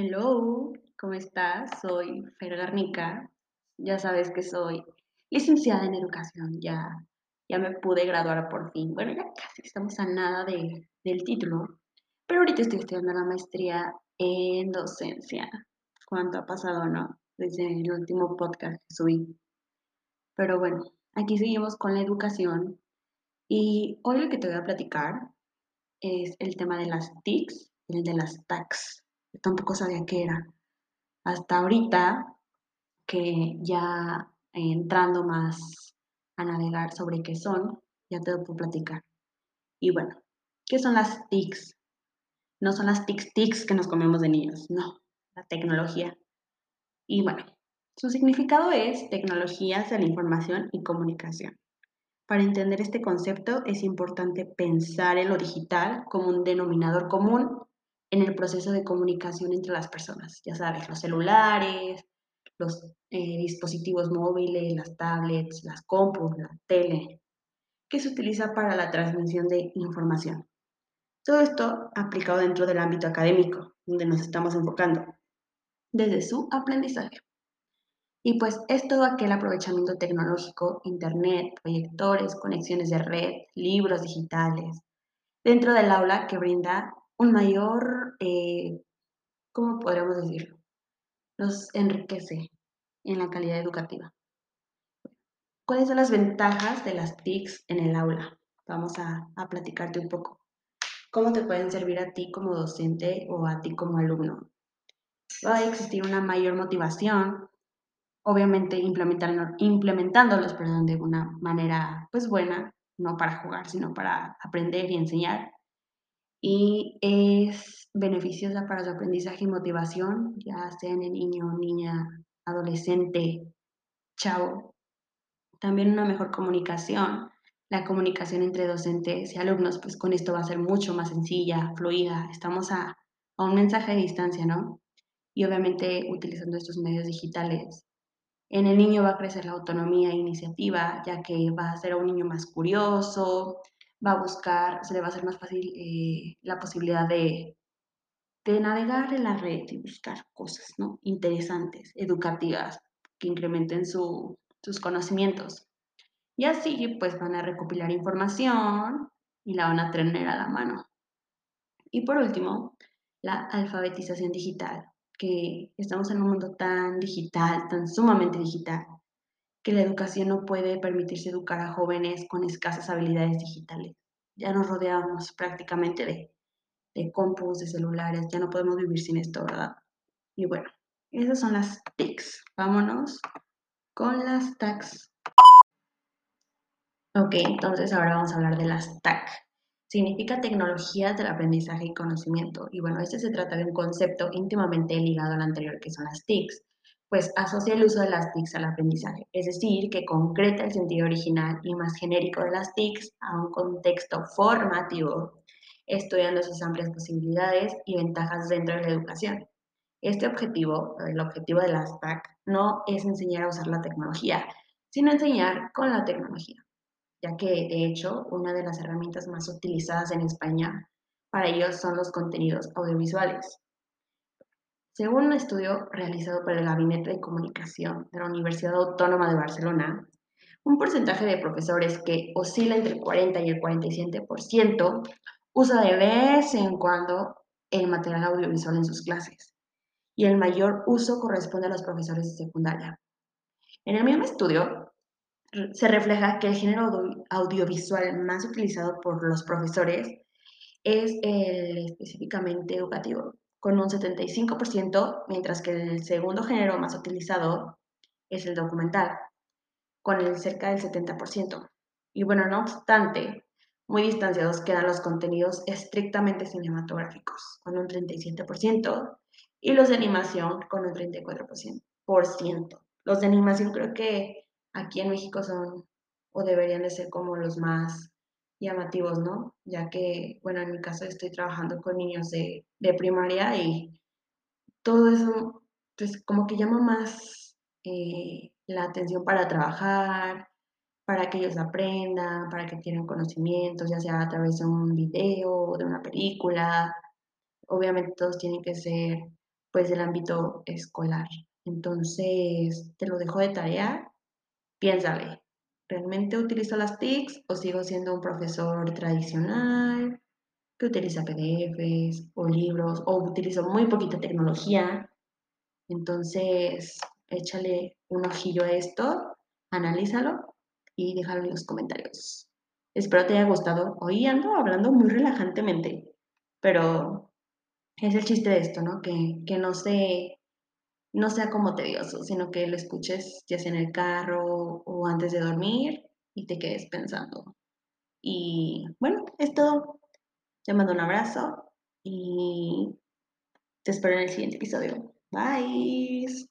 Hello, ¿cómo estás? Soy Fer Garnica. Ya sabes que soy licenciada en educación. Ya, ya me pude graduar por fin. Bueno, ya casi estamos a nada de, del título. Pero ahorita estoy estudiando la maestría en docencia. ¿Cuánto ha pasado, no? Desde el último podcast que subí. Pero bueno, aquí seguimos con la educación. Y hoy lo que te voy a platicar es el tema de las TICs el de las TACs tampoco sabía qué era. Hasta ahorita que ya entrando más a navegar sobre qué son, ya te lo puedo platicar. Y bueno, ¿qué son las TICs? No son las TICs TICs que nos comemos de niños, no, la tecnología. Y bueno, su significado es tecnologías de la información y comunicación. Para entender este concepto es importante pensar en lo digital como un denominador común en el proceso de comunicación entre las personas. Ya sabes, los celulares, los eh, dispositivos móviles, las tablets, las compus, la tele, que se utiliza para la transmisión de información. Todo esto aplicado dentro del ámbito académico, donde nos estamos enfocando, desde su aprendizaje. Y pues es todo aquel aprovechamiento tecnológico, internet, proyectores, conexiones de red, libros digitales, dentro del aula que brinda un mayor, eh, ¿cómo podríamos decirlo? Nos enriquece en la calidad educativa. ¿Cuáles son las ventajas de las TICs en el aula? Vamos a, a platicarte un poco. ¿Cómo te pueden servir a ti como docente o a ti como alumno? Va a existir una mayor motivación, obviamente implementando, implementándolos perdón, de una manera pues buena, no para jugar, sino para aprender y enseñar y es beneficiosa para su aprendizaje y motivación, ya sea en el niño, niña, adolescente, chavo. También una mejor comunicación. La comunicación entre docentes y alumnos, pues con esto va a ser mucho más sencilla, fluida. Estamos a, a un mensaje de distancia, ¿no? Y obviamente utilizando estos medios digitales. En el niño va a crecer la autonomía e iniciativa, ya que va a ser un niño más curioso, va a buscar, se le va a hacer más fácil eh, la posibilidad de, de navegar en la red y buscar cosas ¿no? interesantes, educativas, que incrementen su, sus conocimientos. Y así pues van a recopilar información y la van a tener a la mano. Y por último, la alfabetización digital, que estamos en un mundo tan digital, tan sumamente digital, que la educación no puede permitirse educar a jóvenes con escasas habilidades digitales. Ya nos rodeamos prácticamente de, de compus, de celulares, ya no podemos vivir sin esto, ¿verdad? Y bueno, esas son las TICs. Vámonos con las TACs. Ok, entonces ahora vamos a hablar de las TAC. Significa tecnologías del aprendizaje y conocimiento. Y bueno, este se trata de un concepto íntimamente ligado al anterior, que son las TICs pues asocia el uso de las TICs al aprendizaje, es decir, que concreta el sentido original y más genérico de las TICs a un contexto formativo, estudiando sus amplias posibilidades y ventajas dentro de la educación. Este objetivo, el objetivo de las TAC, no es enseñar a usar la tecnología, sino enseñar con la tecnología, ya que de hecho una de las herramientas más utilizadas en España para ellos son los contenidos audiovisuales. Según un estudio realizado por el Gabinete de Comunicación de la Universidad Autónoma de Barcelona, un porcentaje de profesores que oscila entre el 40 y el 47% usa de vez en cuando el material audiovisual en sus clases y el mayor uso corresponde a los profesores de secundaria. En el mismo estudio se refleja que el género audiovisual más utilizado por los profesores es el específicamente educativo, con un 75%, mientras que el segundo género más utilizado es el documental, con el cerca del 70%. Y bueno, no obstante, muy distanciados quedan los contenidos estrictamente cinematográficos, con un 37%, y los de animación con un 34%. Los de animación creo que aquí en México son o deberían de ser como los más llamativos, ¿no? Ya que, bueno, en mi caso estoy trabajando con niños de, primaria y todo eso, pues como que llama más eh, la atención para trabajar, para que ellos aprendan, para que adquieran conocimientos, ya sea a través de un video, de una película. Obviamente todos tienen que ser pues del ámbito escolar. Entonces, te lo dejo de tarea, piénsale, ¿realmente utilizo las TICs o sigo siendo un profesor tradicional que utiliza PDFs o libros o utilizo muy poquita tecnología? Entonces, échale un ojillo a esto, analízalo y déjalo en los comentarios. Espero te haya gustado. Hoy ando hablando muy relajantemente, pero es el chiste de esto, ¿no? Que, que no, se, no sea como tedioso, sino que lo escuches ya sea en el carro o antes de dormir y te quedes pensando. Y bueno, es todo. Te mando un abrazo y te espero en el siguiente episodio. Bye.